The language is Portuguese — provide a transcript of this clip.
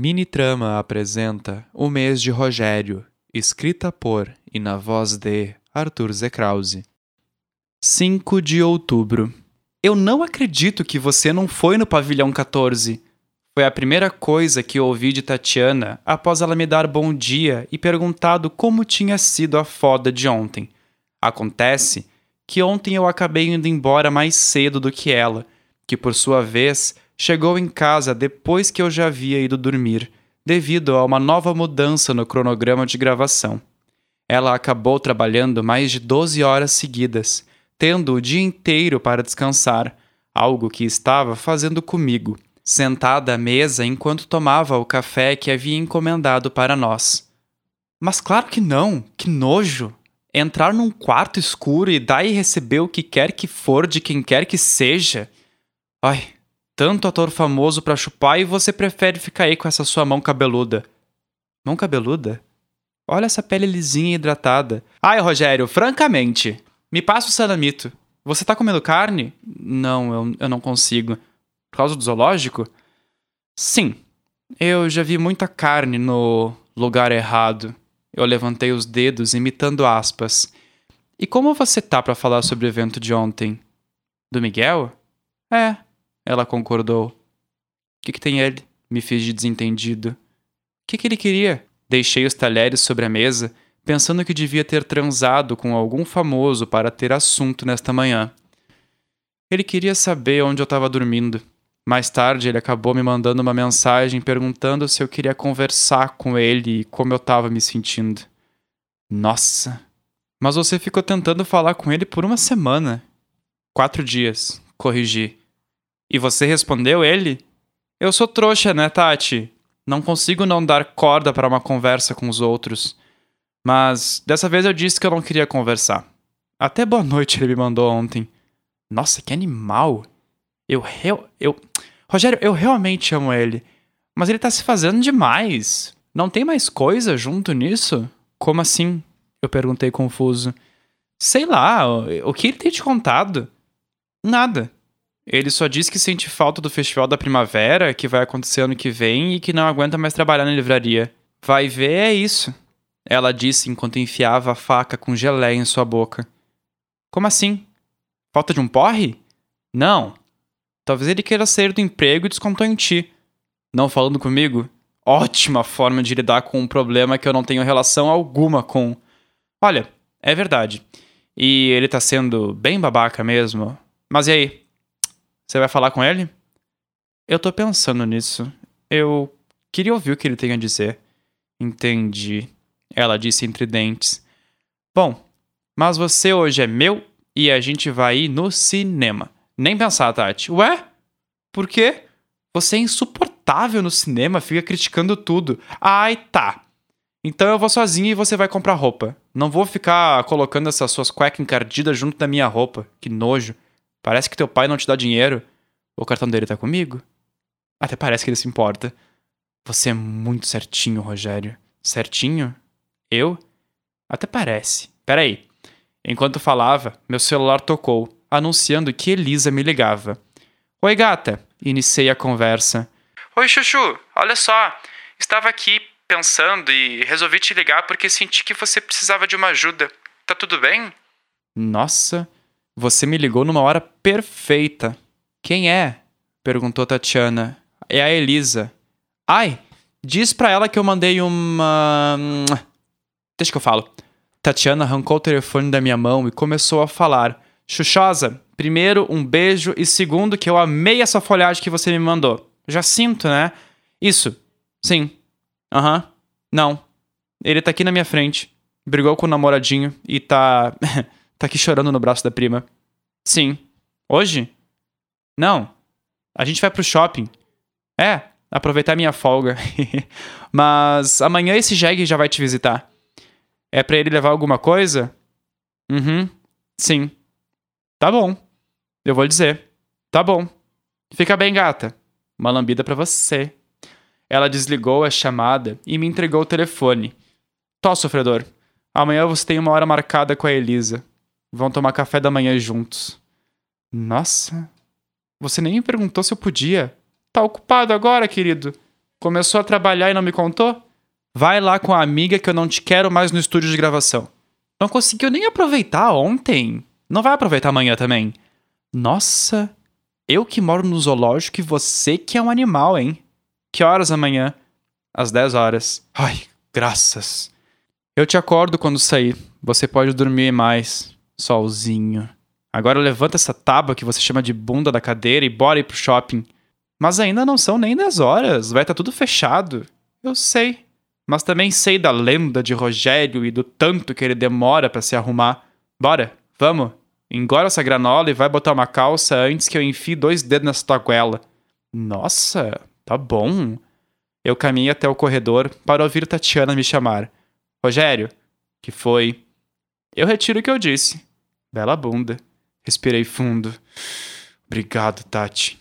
Mini Trama apresenta O Mês de Rogério, escrita por e na voz de Arthur Zekrause. 5 de outubro. Eu não acredito que você não foi no pavilhão 14. Foi a primeira coisa que ouvi de Tatiana após ela me dar bom dia e perguntado como tinha sido a foda de ontem. Acontece que ontem eu acabei indo embora mais cedo do que ela, que por sua vez chegou em casa depois que eu já havia ido dormir, devido a uma nova mudança no cronograma de gravação. Ela acabou trabalhando mais de 12 horas seguidas, tendo o dia inteiro para descansar, algo que estava fazendo comigo, sentada à mesa enquanto tomava o café que havia encomendado para nós. Mas claro que não, que nojo! Entrar num quarto escuro e dar e receber o que quer que for de quem quer que seja. Ai, tanto ator famoso para chupar e você prefere ficar aí com essa sua mão cabeluda. Mão cabeluda? Olha essa pele lisinha e hidratada. Ai, Rogério, francamente, me passa o salamito. Você tá comendo carne? Não, eu, eu não consigo. Por causa do zoológico? Sim. Eu já vi muita carne no lugar errado. Eu levantei os dedos, imitando aspas. E como você tá para falar sobre o evento de ontem? Do Miguel? É, ela concordou. O que, que tem ele? Me fiz de desentendido. O que, que ele queria? Deixei os talheres sobre a mesa, pensando que devia ter transado com algum famoso para ter assunto nesta manhã. Ele queria saber onde eu estava dormindo. Mais tarde, ele acabou me mandando uma mensagem perguntando se eu queria conversar com ele e como eu estava me sentindo. Nossa! Mas você ficou tentando falar com ele por uma semana. Quatro dias, corrigi. E você respondeu ele? Eu sou trouxa, né, Tati? Não consigo não dar corda para uma conversa com os outros. Mas dessa vez eu disse que eu não queria conversar. Até boa noite ele me mandou ontem. Nossa, que animal! Eu real. Eu. Rogério, eu realmente amo ele. Mas ele tá se fazendo demais. Não tem mais coisa junto nisso? Como assim? Eu perguntei confuso. Sei lá, o que ele tem te contado? Nada. Ele só diz que sente falta do Festival da Primavera, que vai acontecer ano que vem, e que não aguenta mais trabalhar na livraria. Vai ver, é isso. Ela disse enquanto enfiava a faca com geleia em sua boca. Como assim? Falta de um porre? Não. Talvez ele queira sair do emprego e descontou em ti. Não falando comigo? Ótima forma de lidar com um problema que eu não tenho relação alguma com. Olha, é verdade. E ele tá sendo bem babaca mesmo. Mas e aí? Você vai falar com ele? Eu tô pensando nisso. Eu queria ouvir o que ele tem a dizer. Entendi. Ela disse entre dentes. Bom, mas você hoje é meu e a gente vai ir no cinema. Nem pensar, Tati. Ué? Por quê? Você é insuportável no cinema, fica criticando tudo. Ai, tá. Então eu vou sozinho e você vai comprar roupa. Não vou ficar colocando essas suas cuecas encardidas junto da minha roupa. Que nojo. Parece que teu pai não te dá dinheiro. O cartão dele tá comigo? Até parece que ele se importa. Você é muito certinho, Rogério. Certinho? Eu? Até parece. Peraí. Enquanto falava, meu celular tocou, anunciando que Elisa me ligava. Oi, gata. Iniciei a conversa. Oi, Chuchu. Olha só. Estava aqui pensando e resolvi te ligar porque senti que você precisava de uma ajuda. Tá tudo bem? Nossa, você me ligou numa hora perfeita. Quem é? perguntou Tatiana. É a Elisa. Ai, diz pra ela que eu mandei uma. Deixa que eu falo. Tatiana arrancou o telefone da minha mão e começou a falar. Xuxosa, primeiro, um beijo e segundo, que eu amei essa folhagem que você me mandou. Já sinto, né? Isso. Sim. Aham. Uhum. Não. Ele tá aqui na minha frente. Brigou com o namoradinho e tá. Tá aqui chorando no braço da prima. Sim. Hoje? Não. A gente vai pro shopping. É, aproveitar minha folga. Mas amanhã esse Jeg já vai te visitar. É para ele levar alguma coisa? Uhum. Sim. Tá bom. Eu vou dizer. Tá bom. Fica bem, gata. Uma lambida para você. Ela desligou a chamada e me entregou o telefone. Tó, sofredor. Amanhã você tem uma hora marcada com a Elisa. Vão tomar café da manhã juntos. Nossa, você nem me perguntou se eu podia. Tá ocupado agora, querido? Começou a trabalhar e não me contou? Vai lá com a amiga que eu não te quero mais no estúdio de gravação. Não conseguiu nem aproveitar ontem. Não vai aproveitar amanhã também. Nossa, eu que moro no zoológico e você que é um animal, hein? Que horas amanhã? Às 10 horas. Ai, graças. Eu te acordo quando sair. Você pode dormir mais. Solzinho. Agora levanta essa tábua que você chama de bunda da cadeira e bora ir pro shopping. Mas ainda não são nem 10 horas, vai estar tá tudo fechado. Eu sei. Mas também sei da lenda de Rogério e do tanto que ele demora para se arrumar. Bora, vamos. Engora essa granola e vai botar uma calça antes que eu enfie dois dedos nessa tua goela. Nossa, tá bom. Eu caminhei até o corredor para ouvir Tatiana me chamar. Rogério, que foi? Eu retiro o que eu disse. Bela bunda. Respirei fundo. Obrigado, Tati.